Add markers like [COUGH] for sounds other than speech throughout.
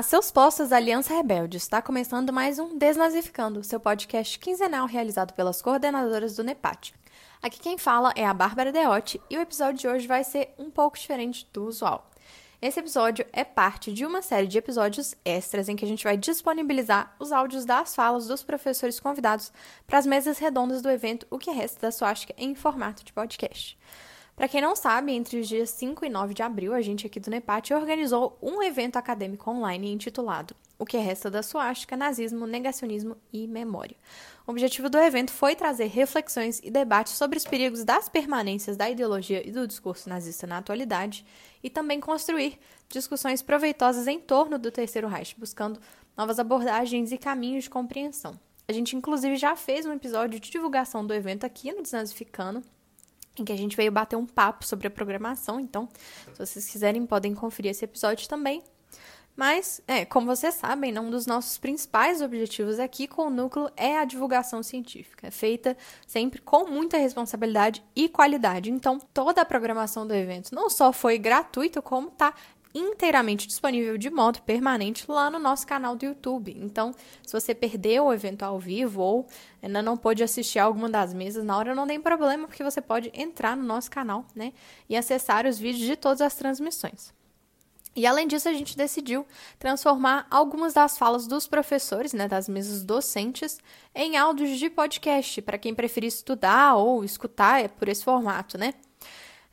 Olá, seus postos Aliança Rebelde. Está começando mais um Desnazificando, seu podcast quinzenal realizado pelas coordenadoras do NEPAT. Aqui quem fala é a Bárbara Deotti e o episódio de hoje vai ser um pouco diferente do usual. Esse episódio é parte de uma série de episódios extras em que a gente vai disponibilizar os áudios das falas dos professores convidados para as mesas redondas do evento O que Resta da Suástica em formato de podcast. Para quem não sabe, entre os dias 5 e 9 de abril, a gente aqui do NEPAT organizou um evento acadêmico online intitulado O que resta da suástica, nazismo, negacionismo e memória. O objetivo do evento foi trazer reflexões e debates sobre os perigos das permanências da ideologia e do discurso nazista na atualidade e também construir discussões proveitosas em torno do Terceiro Reich, buscando novas abordagens e caminhos de compreensão. A gente, inclusive, já fez um episódio de divulgação do evento aqui no Desnazificando, em que a gente veio bater um papo sobre a programação. Então, se vocês quiserem, podem conferir esse episódio também. Mas, é, como vocês sabem, um dos nossos principais objetivos aqui com o núcleo é a divulgação científica, é feita sempre com muita responsabilidade e qualidade. Então, toda a programação do evento não só foi gratuita, como está inteiramente disponível de modo permanente lá no nosso canal do YouTube. Então, se você perdeu o evento ao vivo ou ainda não pôde assistir alguma das mesas na hora, não tem problema, porque você pode entrar no nosso canal, né, e acessar os vídeos de todas as transmissões. E além disso, a gente decidiu transformar algumas das falas dos professores, né, das mesas docentes, em áudios de podcast, para quem preferir estudar ou escutar é por esse formato, né?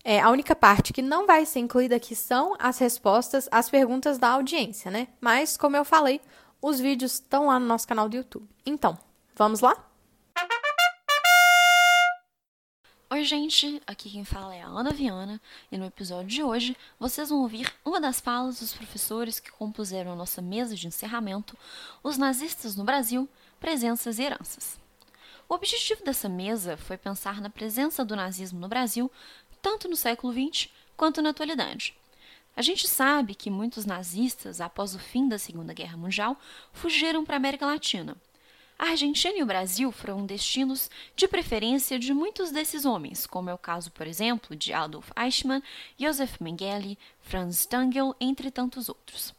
É, a única parte que não vai ser incluída aqui são as respostas às perguntas da audiência, né? Mas, como eu falei, os vídeos estão lá no nosso canal do YouTube. Então, vamos lá? Oi, gente! Aqui quem fala é a Ana Viana e no episódio de hoje vocês vão ouvir uma das falas dos professores que compuseram a nossa mesa de encerramento, Os Nazistas no Brasil, Presenças e Heranças. O objetivo dessa mesa foi pensar na presença do nazismo no Brasil tanto no século XX quanto na atualidade. A gente sabe que muitos nazistas, após o fim da Segunda Guerra Mundial, fugiram para a América Latina. A Argentina e o Brasil foram destinos de preferência de muitos desses homens, como é o caso, por exemplo, de Adolf Eichmann, Josef Mengele, Franz Stangl, entre tantos outros.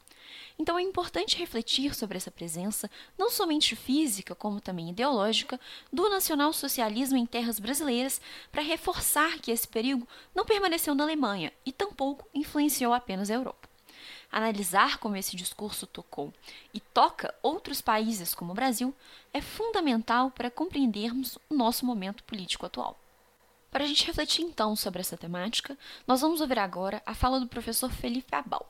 Então é importante refletir sobre essa presença, não somente física, como também ideológica, do nacionalsocialismo em terras brasileiras, para reforçar que esse perigo não permaneceu na Alemanha e tampouco influenciou apenas a Europa. Analisar como esse discurso tocou e toca outros países como o Brasil é fundamental para compreendermos o nosso momento político atual. Para a gente refletir então sobre essa temática, nós vamos ouvir agora a fala do professor Felipe Abal.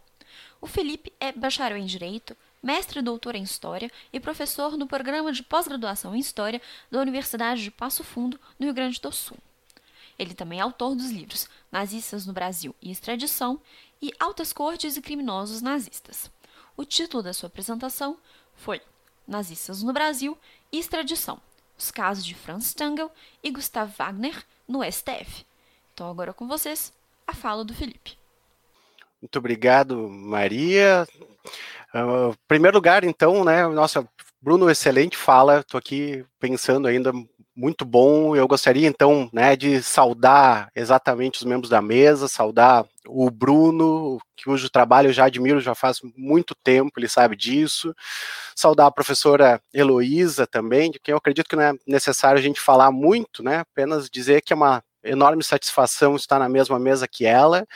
O Felipe é bacharel em Direito, mestre e doutor em História e professor no programa de pós-graduação em História da Universidade de Passo Fundo, no Rio Grande do Sul. Ele também é autor dos livros Nazistas no Brasil e Extradição e Altas Cortes e Criminosos Nazistas. O título da sua apresentação foi Nazistas no Brasil e Extradição: Os casos de Franz Stangl e Gustav Wagner no STF. Então, agora com vocês, a fala do Felipe. Muito obrigado, Maria. Uh, primeiro lugar, então, né, nossa, Bruno, excelente fala, estou aqui pensando ainda muito bom. Eu gostaria, então, né, de saudar exatamente os membros da mesa, saudar o Bruno, cujo trabalho eu já admiro já faz muito tempo, ele sabe disso. Saudar a professora Heloísa também, de quem eu acredito que não é necessário a gente falar muito, né, apenas dizer que é uma enorme satisfação estar na mesma mesa que ela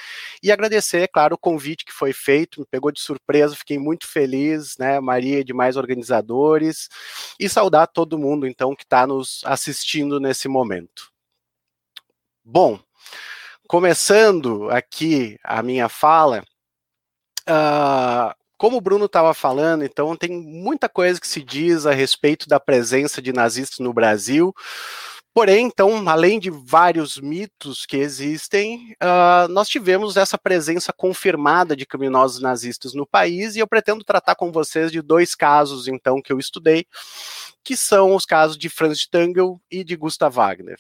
e agradecer, claro, o convite que foi feito, me pegou de surpresa, fiquei muito feliz, né, Maria e demais organizadores, e saudar todo mundo, então, que está nos assistindo nesse momento. Bom, começando aqui a minha fala, uh, como o Bruno estava falando, então tem muita coisa que se diz a respeito da presença de nazistas no Brasil, Porém, então, além de vários mitos que existem, uh, nós tivemos essa presença confirmada de criminosos nazistas no país, e eu pretendo tratar com vocês de dois casos, então, que eu estudei, que são os casos de Franz Stangl e de Gustav Wagner.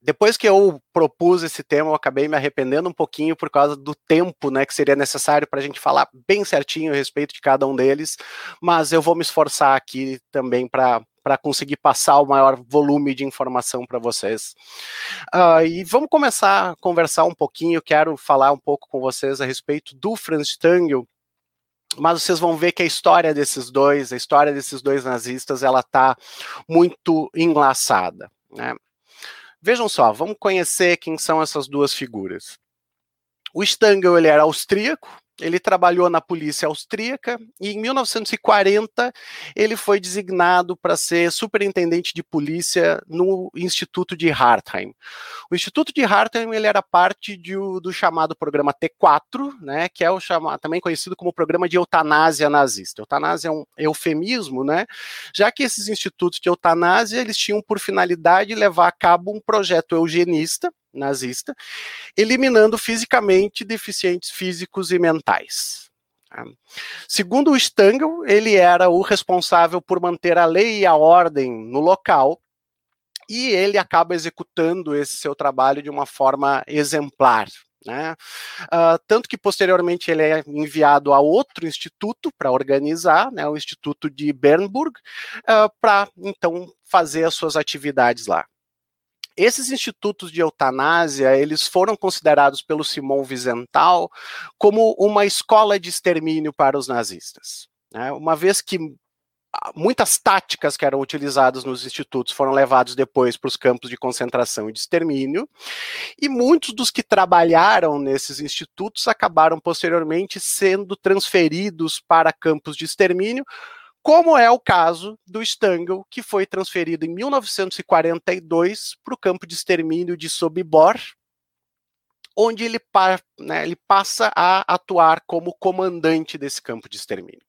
Depois que eu propus esse tema, eu acabei me arrependendo um pouquinho por causa do tempo né, que seria necessário para a gente falar bem certinho a respeito de cada um deles, mas eu vou me esforçar aqui também para para conseguir passar o maior volume de informação para vocês. Uh, e vamos começar a conversar um pouquinho. Quero falar um pouco com vocês a respeito do Franz Stangl. mas vocês vão ver que a história desses dois, a história desses dois nazistas, ela está muito enlaçada. Né? Vejam só, vamos conhecer quem são essas duas figuras. O Stangl ele era austríaco, ele trabalhou na polícia austríaca e em 1940 ele foi designado para ser superintendente de polícia no Instituto de Hartheim. O Instituto de Hartheim ele era parte de, do chamado programa T4, né, que é o chamado, também conhecido como programa de eutanásia nazista. Eutanásia é um eufemismo, né, já que esses institutos de eutanásia eles tinham por finalidade levar a cabo um projeto eugenista nazista, eliminando fisicamente deficientes físicos e mentais. Tá? Segundo o Stangl, ele era o responsável por manter a lei e a ordem no local, e ele acaba executando esse seu trabalho de uma forma exemplar. Né? Uh, tanto que posteriormente ele é enviado a outro instituto para organizar, né, o Instituto de Bernburg, uh, para então fazer as suas atividades lá. Esses institutos de eutanásia, eles foram considerados pelo Simon Wiesenthal como uma escola de extermínio para os nazistas. Né? Uma vez que muitas táticas que eram utilizadas nos institutos foram levados depois para os campos de concentração e de extermínio, e muitos dos que trabalharam nesses institutos acabaram posteriormente sendo transferidos para campos de extermínio, como é o caso do Stangl, que foi transferido em 1942 para o campo de extermínio de Sobibor, onde ele, né, ele passa a atuar como comandante desse campo de extermínio.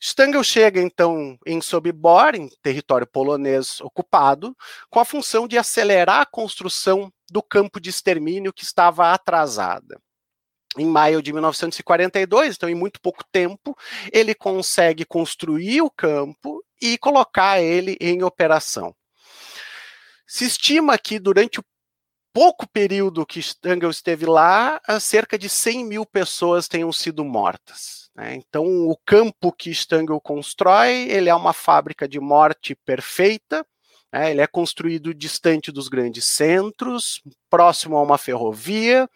Stangl chega então em Sobibor, em território polonês ocupado, com a função de acelerar a construção do campo de extermínio que estava atrasada em maio de 1942, então em muito pouco tempo, ele consegue construir o campo e colocar ele em operação. Se estima que durante o pouco período que Stangl esteve lá, cerca de 100 mil pessoas tenham sido mortas. Né? Então, o campo que Stangl constrói, ele é uma fábrica de morte perfeita, é, ele é construído distante dos grandes centros, próximo a uma ferrovia,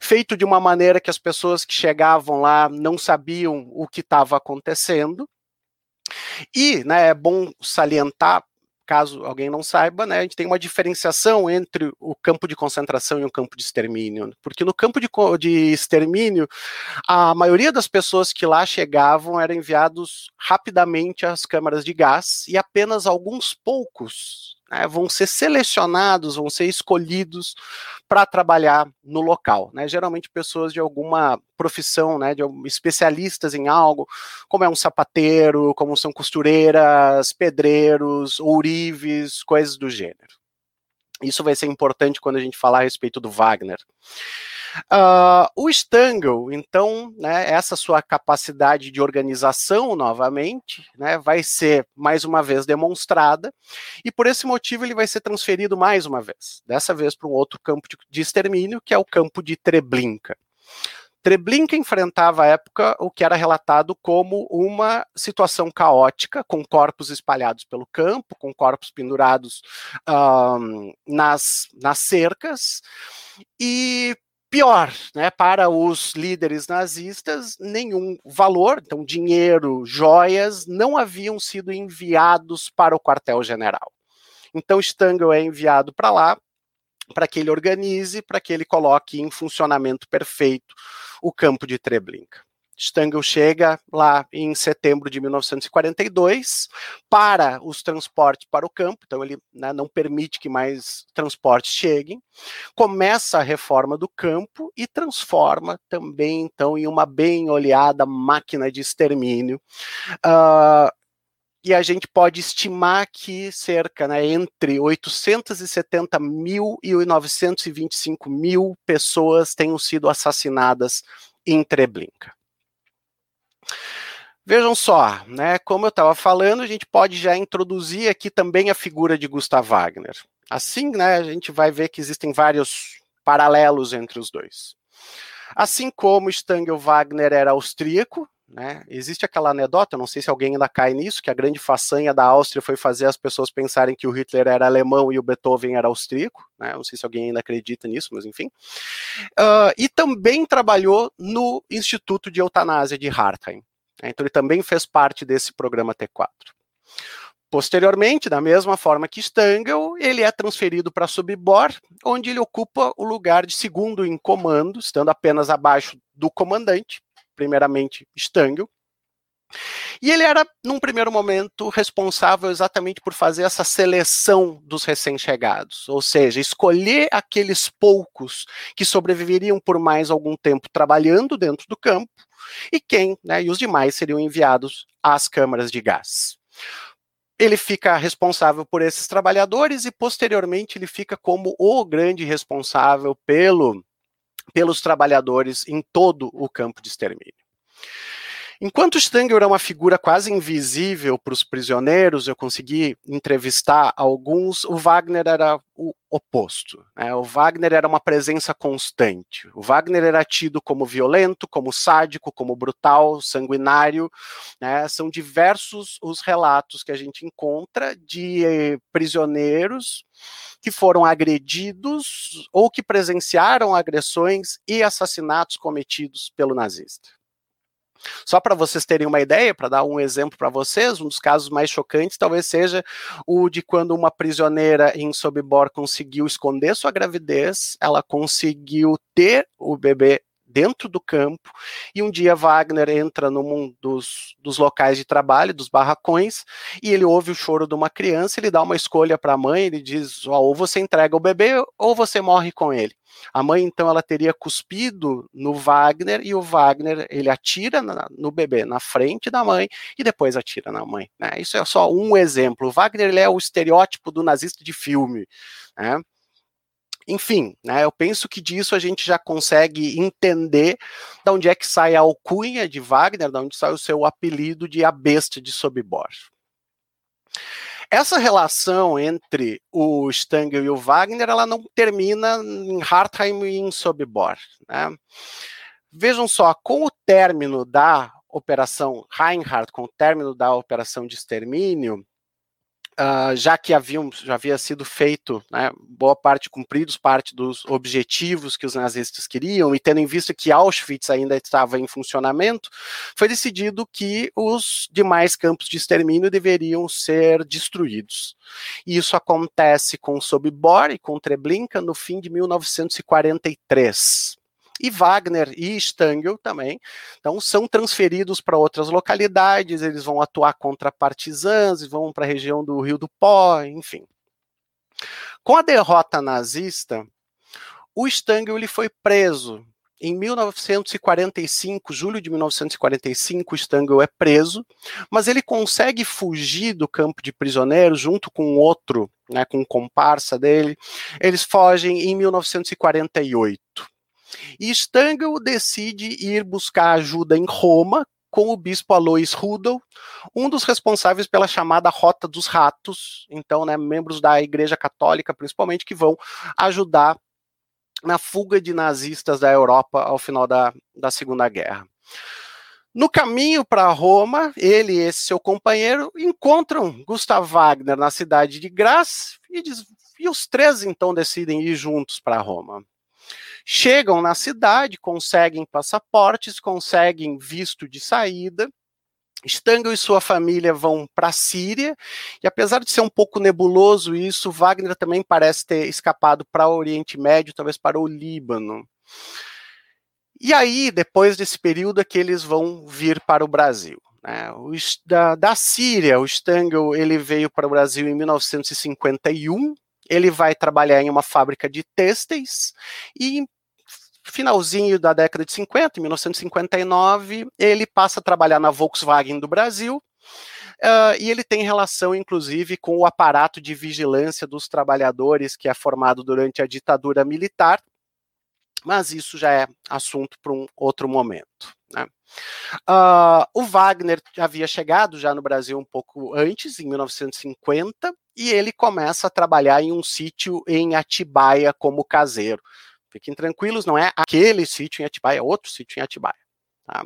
feito de uma maneira que as pessoas que chegavam lá não sabiam o que estava acontecendo. E né, é bom salientar caso alguém não saiba, né, a gente tem uma diferenciação entre o campo de concentração e o campo de extermínio, porque no campo de, de extermínio, a maioria das pessoas que lá chegavam eram enviados rapidamente às câmaras de gás e apenas alguns poucos né, vão ser selecionados, vão ser escolhidos para trabalhar no local. Né, geralmente pessoas de alguma profissão, né, de especialistas em algo, como é um sapateiro, como são costureiras, pedreiros, ourives, coisas do gênero. Isso vai ser importante quando a gente falar a respeito do Wagner. Uh, o Stangl, então, né, essa sua capacidade de organização novamente, né, vai ser mais uma vez demonstrada, e por esse motivo ele vai ser transferido mais uma vez, dessa vez para um outro campo de, de extermínio, que é o campo de Treblinka. Treblinka enfrentava à época o que era relatado como uma situação caótica, com corpos espalhados pelo campo, com corpos pendurados um, nas, nas cercas, e pior, né, para os líderes nazistas, nenhum valor, então dinheiro, joias, não haviam sido enviados para o quartel-general. Então Stangl é enviado para lá para que ele organize, para que ele coloque em funcionamento perfeito o campo de Treblinka. Stangl chega lá em setembro de 1942 para os transportes para o campo, então ele né, não permite que mais transportes cheguem, começa a reforma do campo e transforma também então em uma bem olhada máquina de extermínio. Uh, e a gente pode estimar que cerca né, entre 870 mil e 925 mil pessoas tenham sido assassinadas em Treblinka. Vejam só, né, como eu estava falando, a gente pode já introduzir aqui também a figura de Gustav Wagner. Assim, né, a gente vai ver que existem vários paralelos entre os dois. Assim como Stangl Wagner era austríaco, né? Existe aquela anedota, não sei se alguém ainda cai nisso, que a grande façanha da Áustria foi fazer as pessoas pensarem que o Hitler era alemão e o Beethoven era austríaco, né? Não sei se alguém ainda acredita nisso, mas enfim. Uh, e também trabalhou no Instituto de Eutanásia de Hartheim. Né? Então ele também fez parte desse programa T4. Posteriormente, da mesma forma que Stangl, ele é transferido para Sobibor, onde ele ocupa o lugar de segundo em comando, estando apenas abaixo do comandante, primeiramente Stangl. E ele era, num primeiro momento, responsável exatamente por fazer essa seleção dos recém-chegados, ou seja, escolher aqueles poucos que sobreviveriam por mais algum tempo trabalhando dentro do campo, e quem, né, e os demais seriam enviados às câmaras de gás ele fica responsável por esses trabalhadores e posteriormente ele fica como o grande responsável pelo, pelos trabalhadores em todo o campo de extermínio. Enquanto Stanger é uma figura quase invisível para os prisioneiros, eu consegui entrevistar alguns, o Wagner era o oposto. Né? O Wagner era uma presença constante. O Wagner era tido como violento, como sádico, como brutal, sanguinário. Né? São diversos os relatos que a gente encontra de eh, prisioneiros que foram agredidos ou que presenciaram agressões e assassinatos cometidos pelo nazista. Só para vocês terem uma ideia, para dar um exemplo para vocês, um dos casos mais chocantes talvez seja o de quando uma prisioneira em Sobibor conseguiu esconder sua gravidez, ela conseguiu ter o bebê dentro do campo, e um dia Wagner entra num dos, dos locais de trabalho, dos barracões, e ele ouve o choro de uma criança, ele dá uma escolha para a mãe, ele diz, ou você entrega o bebê, ou você morre com ele. A mãe, então, ela teria cuspido no Wagner, e o Wagner, ele atira na, no bebê na frente da mãe, e depois atira na mãe. Né? Isso é só um exemplo. O Wagner, ele é o estereótipo do nazista de filme, né? Enfim, né, eu penso que disso a gente já consegue entender de onde é que sai a alcunha de Wagner, de onde sai o seu apelido de a besta de Sobibor. Essa relação entre o Stangl e o Wagner, ela não termina em Hartheim e em Sobibor. Né? Vejam só, com o término da Operação Reinhardt, com o término da Operação de Extermínio, uh, já que haviam, já havia sido feito, né, boa parte, cumpridos parte dos objetivos que os nazistas queriam, e tendo em vista que Auschwitz ainda estava em funcionamento, foi decidido que os demais campos de extermínio deveriam ser destruídos. E isso acontece com Sobibor e com Treblinka no fim de 1943 e Wagner e Stangl também. Então são transferidos para outras localidades, eles vão atuar contra partisãs, vão para a região do Rio do Pó, enfim. Com a derrota nazista, o Stangl ele foi preso. Em 1945, julho de 1945, Stangl é preso, mas ele consegue fugir do campo de prisioneiros junto com outro, né, com um comparsa dele. Eles fogem em 1948. E Stangl decide ir buscar ajuda em Roma com o bispo Alois Rudel, um dos responsáveis pela chamada Rota dos Ratos, então, né, membros da Igreja Católica, principalmente, que vão ajudar na fuga de nazistas da Europa ao final da, da Segunda Guerra. No caminho para Roma, ele e esse seu companheiro encontram Gustav Wagner na cidade de Graz e, diz, e os três então decidem ir juntos para Roma. Chegam na cidade, conseguem passaportes, conseguem visto de saída. Stangl e sua família vão para a Síria, e apesar de ser um pouco nebuloso isso, Wagner também parece ter escapado para o Oriente Médio, talvez para o Líbano. E aí, depois desse período, é que eles vão vir para o Brasil. Né? O, da, da Síria, o Stangl ele veio para o Brasil em 1951, ele vai trabalhar em uma fábrica de têxteis e finalzinho da década de 50, em 1959, ele passa a trabalhar na Volkswagen do Brasil, Uh, e ele tem relação, inclusive, com o aparato de vigilância dos trabalhadores que é formado durante a ditadura militar, mas isso já é assunto para um outro momento. Né? Uh, o Wagner havia chegado já no Brasil um pouco antes, em 1950, e ele começa a trabalhar em um sítio em Atibaia como caseiro. Fiquem tranquilos, não é aquele sítio em Atibaia, é outro sítio em Atibaia. Tá?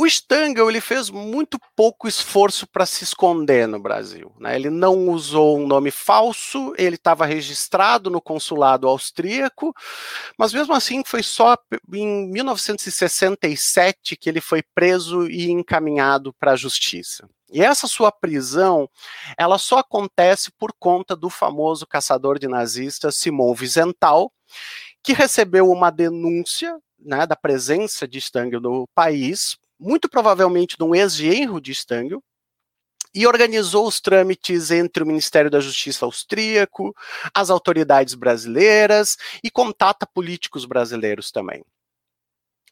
O Stangl ele fez muito pouco esforço para se esconder no Brasil. Né? Ele não usou um nome falso, ele estava registrado no consulado austríaco, mas mesmo assim foi só em 1967 que ele foi preso e encaminhado para a justiça. E essa sua prisão, ela só acontece por conta do famoso caçador de nazistas Simon Wiesenthal, que recebeu uma denúncia né, da presença de Stangl no país muito provavelmente de um ex-genro de Stangl, e organizou os trâmites entre o Ministério da Justiça austríaco, as autoridades brasileiras e contata políticos brasileiros também.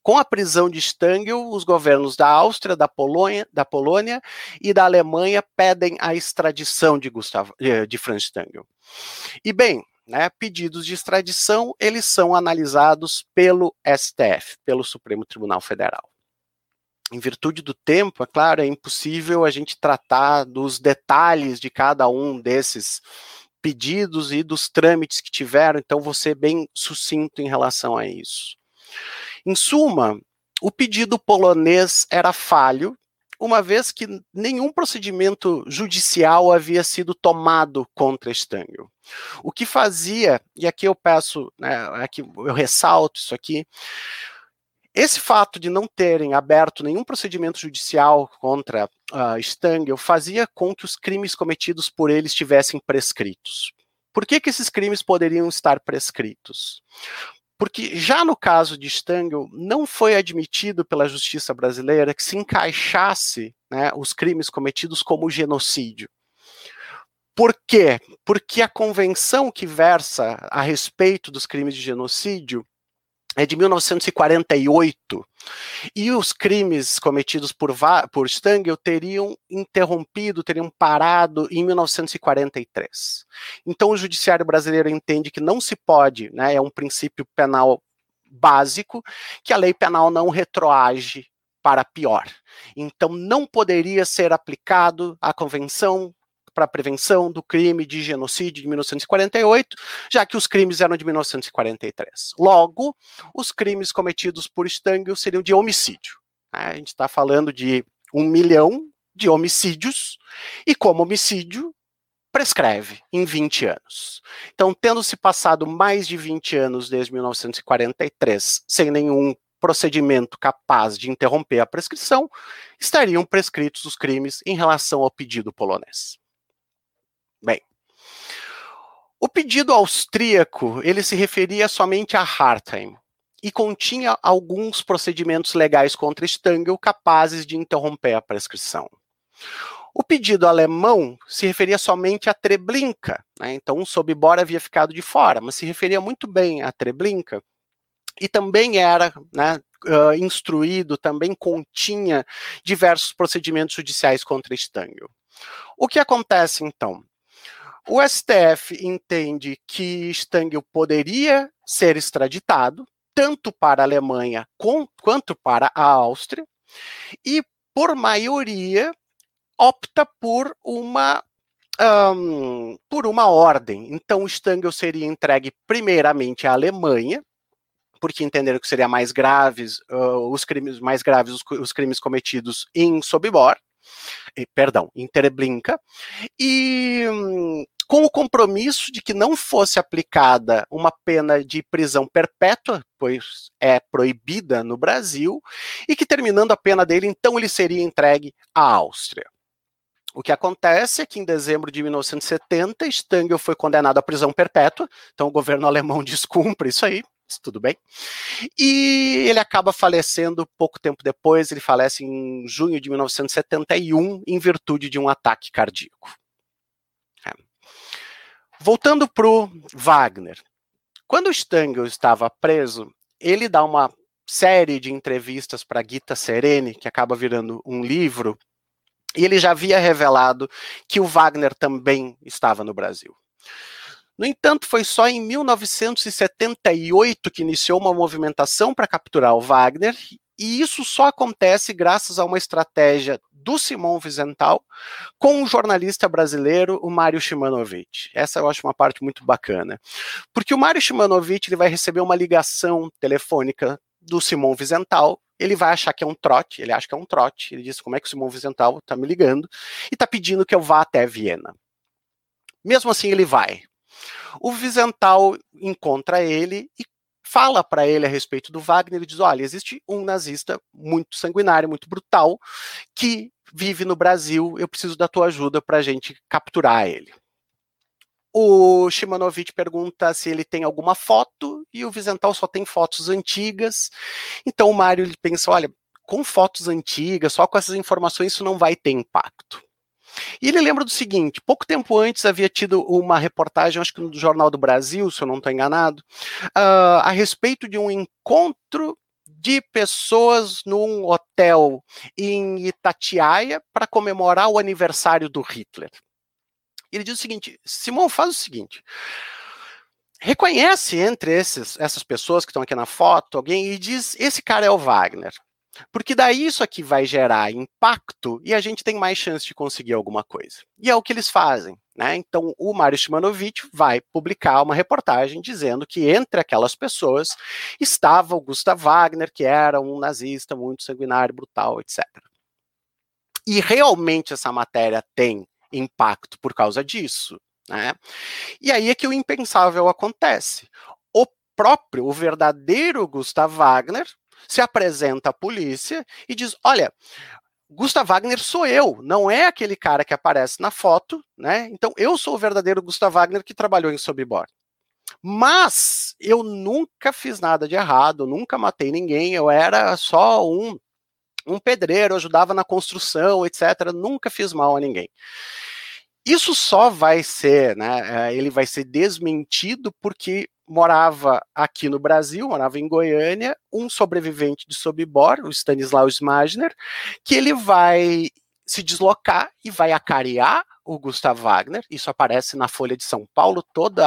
Com a prisão de Stangl, os governos da Áustria, da Polônia, da Polônia e da Alemanha pedem a extradição de, Gustav, eh, de Franz Stangl. E bem, né, pedidos de extradição, eles são analisados pelo STF, pelo Supremo Tribunal Federal em virtude do tempo, é claro, é impossível a gente tratar dos detalhes de cada um desses pedidos e dos trâmites que tiveram, então ser bem sucinto em relação a isso. Em suma, o pedido polonês era falho, uma vez que nenhum procedimento judicial havia sido tomado contra Stangl. O que fazia, e aqui eu peço, né, aqui eu ressalto isso aqui, esse fato de não terem aberto nenhum procedimento judicial contra uh, fazia com que os crimes cometidos por ele estivessem prescritos. Por que, que esses crimes poderiam estar prescritos? Porque já no caso de Stangl, não foi admitido pela justiça brasileira que se encaixasse né, os crimes cometidos como genocídio. Por quê? Porque a convenção que versa a respeito dos crimes de genocídio é de 1948 e os crimes cometidos por, por Stangl teriam interrompido, teriam parado em 1943. Então o judiciário brasileiro entende que não se pode, né, é um princípio penal básico, que a lei penal não retroage para pior. Então não poderia ser aplicado a convenção para a prevenção do crime de genocídio de 1948, já que os crimes eram de 1943. Logo, os crimes cometidos por Stangl seriam de homicídio. Né? A gente está falando de um milhão de homicídios, e como homicídio, prescreve em 20 anos. Então, tendo se passado mais de 20 anos desde 1943 sem nenhum procedimento capaz de interromper a prescrição, estariam prescritos os crimes em relação ao pedido polonês. Bem, o pedido austríaco ele se referia somente a Hartheim e continha alguns procedimentos legais contra Stangl capazes de interromper a prescrição. O pedido alemão se referia somente a Treblinka, né? então o Sobibor havia ficado de fora, mas se referia muito bem a Treblinka e também era né, uh, instruído, também continha diversos procedimentos judiciais contra Stangl. O que acontece então? O STF entende que Stangl poderia ser extraditado, tanto para a Alemanha com, quanto para a Áustria, e, por maioria, opta por uma um, por uma ordem. Então, Stangl seria entregue primeiramente à Alemanha, porque entenderam que seria mais graves uh, os crimes mais graves os, os crimes cometidos em Sobibor, perdão, em Treblinka, e um, com o compromisso de que não fosse aplicada uma pena de prisão perpétua, pois é proibida no Brasil, e que terminando a pena dele, então ele seria entregue à Áustria. O que acontece é que em dezembro de 1970, Stangl foi condenado à prisão perpétua, então o governo [LAUGHS] alemão descumpre isso aí, tudo bem. E ele acaba falecendo pouco tempo depois, ele falece em junho de 1971, em virtude de um ataque cardíaco. Voltando para o Wagner. Quando o Stangl estava preso, ele dá uma série de entrevistas para Gita Sereni, que acaba virando um livro, e ele já havia revelado que o Wagner também estava no Brasil. No entanto, foi só em 1978 que iniciou uma movimentação para capturar o Wagner, e isso só acontece graças a uma estratégia do Simão Vizental com um jornalista brasileiro, o Mário Shimanovic. Essa eu acho uma parte muito bacana. Porque o Mário Shimanovic ele vai receber uma ligação telefônica do Simão Vizental, ele vai achar que é um trote, ele acha que é um trote. Ele diz: como é que o Simão Vicental está me ligando e está pedindo que eu vá até Viena. Mesmo assim, ele vai. O Vicental encontra ele e fala para ele a respeito do Wagner e diz: olha, existe um nazista muito sanguinário, muito brutal, que vive no Brasil, eu preciso da tua ajuda para a gente capturar ele. O Shimanovic pergunta se ele tem alguma foto e o Vizental só tem fotos antigas. Então o Mário pensa: olha, com fotos antigas, só com essas informações, isso não vai ter impacto. E ele lembra do seguinte: pouco tempo antes havia tido uma reportagem, acho que no Jornal do Brasil, se eu não estou enganado, uh, a respeito de um encontro de pessoas num hotel em Itatiaia para comemorar o aniversário do Hitler. Ele diz o seguinte: Simão, faz o seguinte. Reconhece entre esses, essas pessoas que estão aqui na foto alguém e diz: esse cara é o Wagner. Porque daí isso aqui vai gerar impacto e a gente tem mais chance de conseguir alguma coisa. E é o que eles fazem. Né? Então, o Mário Shimanovic vai publicar uma reportagem dizendo que entre aquelas pessoas estava o Gustav Wagner, que era um nazista muito sanguinário, brutal, etc. E realmente essa matéria tem impacto por causa disso. Né? E aí é que o impensável acontece. O próprio, o verdadeiro Gustav Wagner se apresenta à polícia e diz: Olha, Gustav Wagner sou eu, não é aquele cara que aparece na foto, né? Então eu sou o verdadeiro Gustav Wagner que trabalhou em Sobibor. Mas eu nunca fiz nada de errado, nunca matei ninguém, eu era só um um pedreiro, ajudava na construção, etc. Nunca fiz mal a ninguém. Isso só vai ser, né? Eh, ele vai ser desmentido porque morava aqui no Brasil, morava em Goiânia, um sobrevivente de Sobibor, o Stanislaw Smagner, que ele vai se deslocar e vai acarear o Gustav Wagner, isso aparece na Folha de São Paulo, todo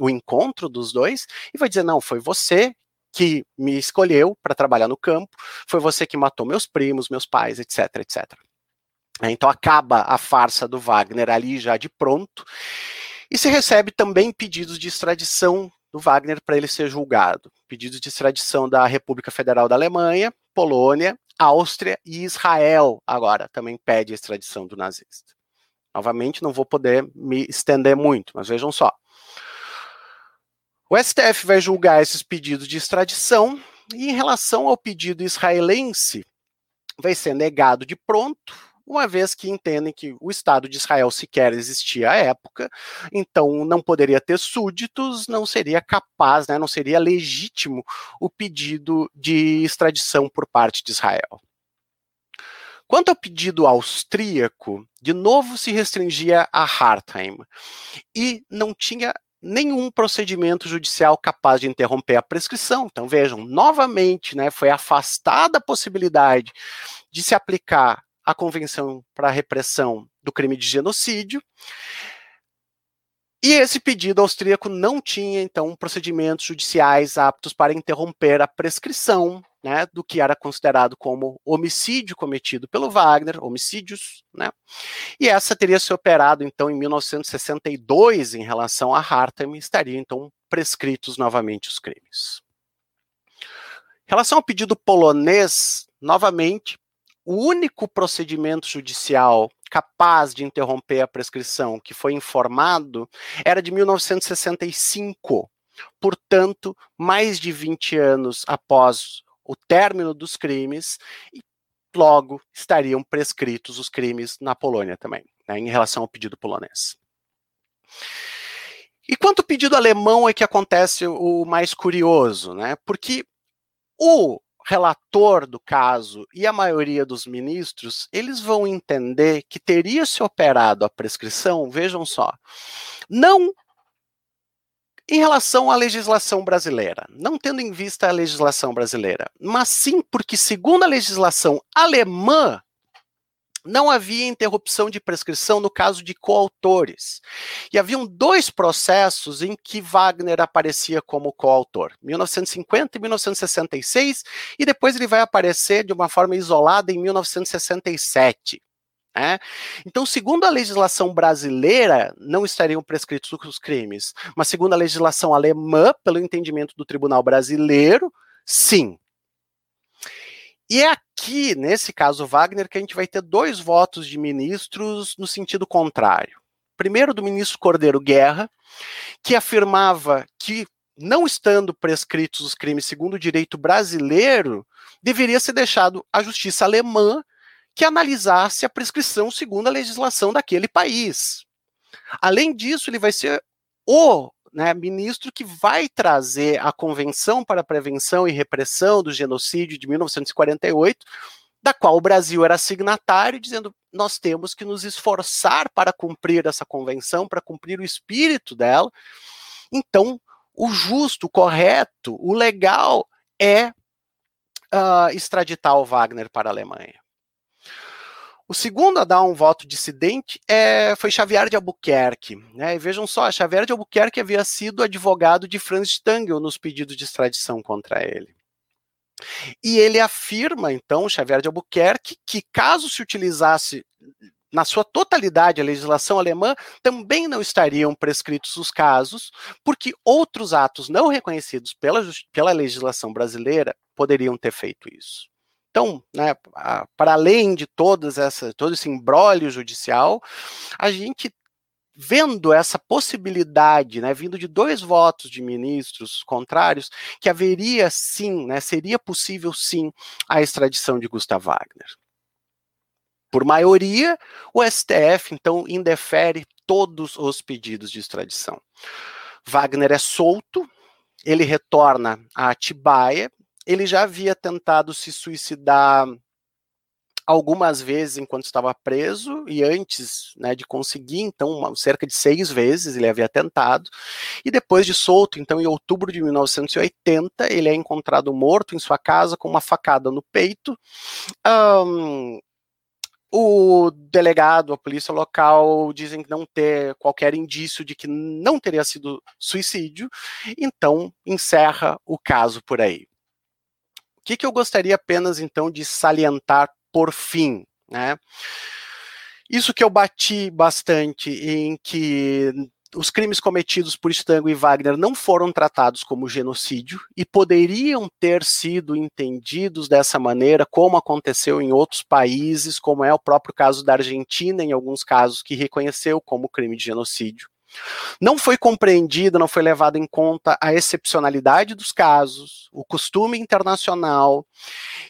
o encontro dos dois, e vai dizer, não, foi você que me escolheu para trabalhar no campo, foi você que matou meus primos, meus pais, etc, etc. Então acaba a farsa do Wagner ali já de pronto, e se recebe também pedidos de extradição do Wagner para ele ser julgado. Pedidos de extradição da República Federal da Alemanha, Polônia, Áustria e Israel agora também pede a extradição do nazista. Novamente, não vou poder me estender muito, mas vejam só. O STF vai julgar esses pedidos de extradição e, em relação ao pedido israelense, vai ser negado de pronto, uma vez que entendem que o Estado de Israel sequer existia à época, então não poderia ter súditos, não seria capaz, né, não seria legítimo o pedido de extradição por parte de Israel. Quanto ao pedido austríaco, de novo se restringia a Hartheim e não tinha nenhum procedimento judicial capaz de interromper a prescrição. Então vejam, novamente, né, foi afastada a possibilidade de se aplicar a Convenção para a Repressão do Crime de Genocídio. E esse pedido austríaco não tinha, então, procedimentos judiciais aptos para interromper a prescrição né, do que era considerado como homicídio cometido pelo Wagner, homicídios, né? E essa teria se operado então em 1962 em relação a Hartem, estariam então prescritos novamente os crimes. Em relação ao pedido polonês, novamente, o único procedimento judicial capaz de interromper a prescrição que foi informado era de 1965. Portanto, mais de 20 anos após o término dos crimes, logo estariam prescritos os crimes na Polônia também, né, em relação ao pedido polonês. E quanto ao pedido alemão é que acontece o mais curioso, né? Porque o relator do caso e a maioria dos ministros, eles vão entender que teria se operado a prescrição, vejam só, não em relação à legislação brasileira, não tendo em vista a legislação brasileira, mas sim porque, segundo a legislação alemã, não havia interrupção de prescrição no caso de coautores. E haviam dois processos em que Wagner aparecia como coautor, 1950 e 1966, e depois ele vai aparecer de uma forma isolada em 1967. Né? Então, segundo a legislação brasileira, não estariam prescritos os crimes, mas segundo a legislação alemã, pelo entendimento do tribunal brasileiro, sim. E é aqui, nesse caso Wagner, que a gente vai ter dois votos de ministros no sentido contrário. Primeiro, do ministro Cordeiro Guerra, que afirmava que, não estando prescritos os crimes segundo o direito brasileiro, deveria ser deixado à justiça alemã que analisasse a prescrição segundo a legislação daquele país. Além disso, ele vai ser o né, ministro que vai trazer a Convenção para a Prevenção e Repressão do Genocídio de 1948, da qual o Brasil era signatário, dizendo nós temos que nos esforçar para cumprir essa convenção, para cumprir o espírito dela. Então, o justo, o correto, o legal é uh, extraditar o Wagner para a Alemanha. O segundo a dar um voto dissidente é, foi Xavier de Albuquerque. Né? E vejam só, Xavier de Albuquerque havia sido advogado de Franz Stangl nos pedidos de extradição contra ele. E ele afirma, então, Xavier de Albuquerque, que caso se utilizasse na sua totalidade a legislação alemã, também não estariam prescritos os casos, porque outros atos não reconhecidos pela, pela legislação brasileira poderiam ter feito isso. Então, né, para além de todas essa, todo esse embrólio judicial, a gente vendo essa possibilidade, né, vindo de dois votos de ministros contrários, que haveria sim, né, seria possível sim a extradição de Gustav Wagner. Por maioria, o STF então indefere todos os pedidos de extradição. Wagner é solto, ele retorna a Atibaia ele já havia tentado se suicidar algumas vezes enquanto estava preso e antes né, de conseguir, então, cerca de seis vezes ele havia tentado. E depois de solto, então, em outubro de 1980, ele é encontrado morto em sua casa com uma facada no peito. Um, o delegado, a polícia local dizem não ter qualquer indício de que não teria sido suicídio, então encerra o caso por aí que, que eu gostaria apenas, então, de salientar por fim? Né? Isso que eu bati bastante em que os crimes cometidos por Stango e Wagner não foram tratados como genocídio e poderiam ter sido entendidos dessa maneira, como aconteceu em outros países, como é o próprio caso da Argentina, em alguns casos, que reconheceu como crime de genocídio. Não foi compreendida, não foi levada em conta a excepcionalidade dos casos, o costume internacional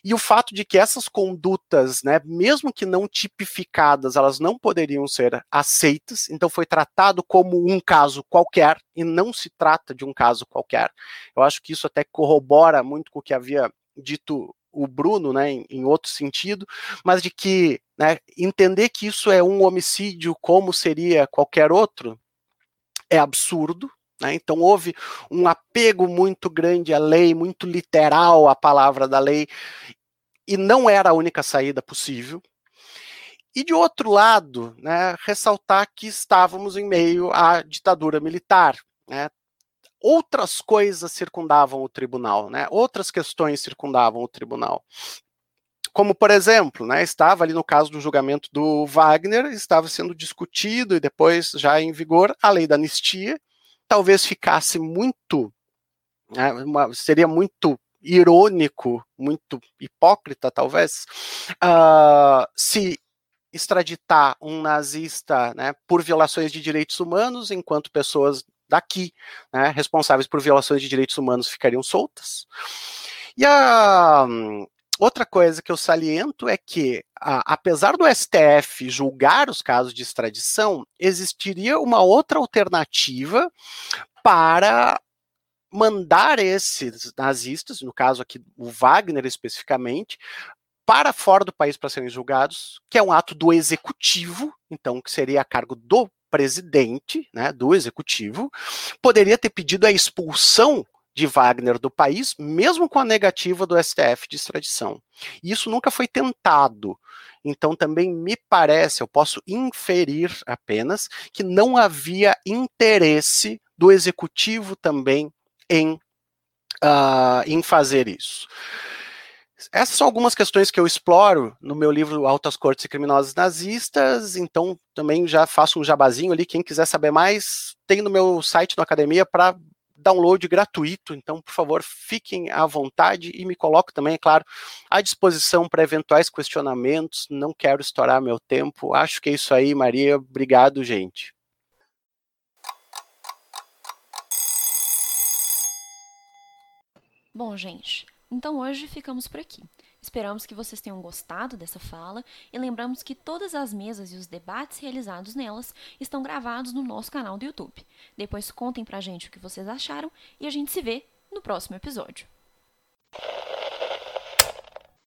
e o fato de que essas condutas, né, mesmo que não tipificadas, elas não poderiam ser aceitas, então foi tratado como um caso qualquer e não se trata de um caso qualquer. Eu acho que isso até corrobora muito com o que havia dito o Bruno, né, em, em, outro sentido, mas de que né, entender que isso é um homicídio como seria qualquer outro, é absurdo. Né? Então houve um apego muito grande à lei, muito literal à palavra da lei, e não era a única saída possível. E de outro lado, né, ressaltar que estávamos em meio à ditadura militar. Né? Outras coisas circundavam o tribunal, né? outras questões circundavam o tribunal como por exemplo, né, estava ali no caso do julgamento do Wagner, estava sendo discutido e depois já em vigor a lei da anistia, talvez ficasse muito, né, uma, seria muito irônico, muito hipócrita talvez, uh, se extraditar um nazista né, por violações de direitos humanos, enquanto pessoas daqui, né, responsáveis por violações de direitos humanos, ficariam soltas. E a, Outra coisa que eu saliento é que, a, apesar do STF julgar os casos de extradição, existiria uma outra alternativa para mandar esses nazistas, no caso aqui o Wagner especificamente, para fora do país para serem julgados, que é um ato do executivo, então que seria a cargo do presidente, né, do executivo, poderia ter pedido a expulsão de Wagner do país, mesmo com a negativa do STF de extradição. Isso nunca foi tentado. Então, também me parece, eu posso inferir apenas, que não havia interesse do executivo também em, uh, em fazer isso. Essas são algumas questões que eu exploro no meu livro Altas Cortes e Criminosos Nazistas, então também já faço um jabazinho ali, quem quiser saber mais, tem no meu site da academia para download gratuito, então, por favor, fiquem à vontade e me coloco também, é claro, à disposição para eventuais questionamentos. Não quero estourar meu tempo. Acho que é isso aí, Maria. Obrigado, gente. Bom, gente, então hoje ficamos por aqui. Esperamos que vocês tenham gostado dessa fala e lembramos que todas as mesas e os debates realizados nelas estão gravados no nosso canal do YouTube. Depois contem pra gente o que vocês acharam e a gente se vê no próximo episódio.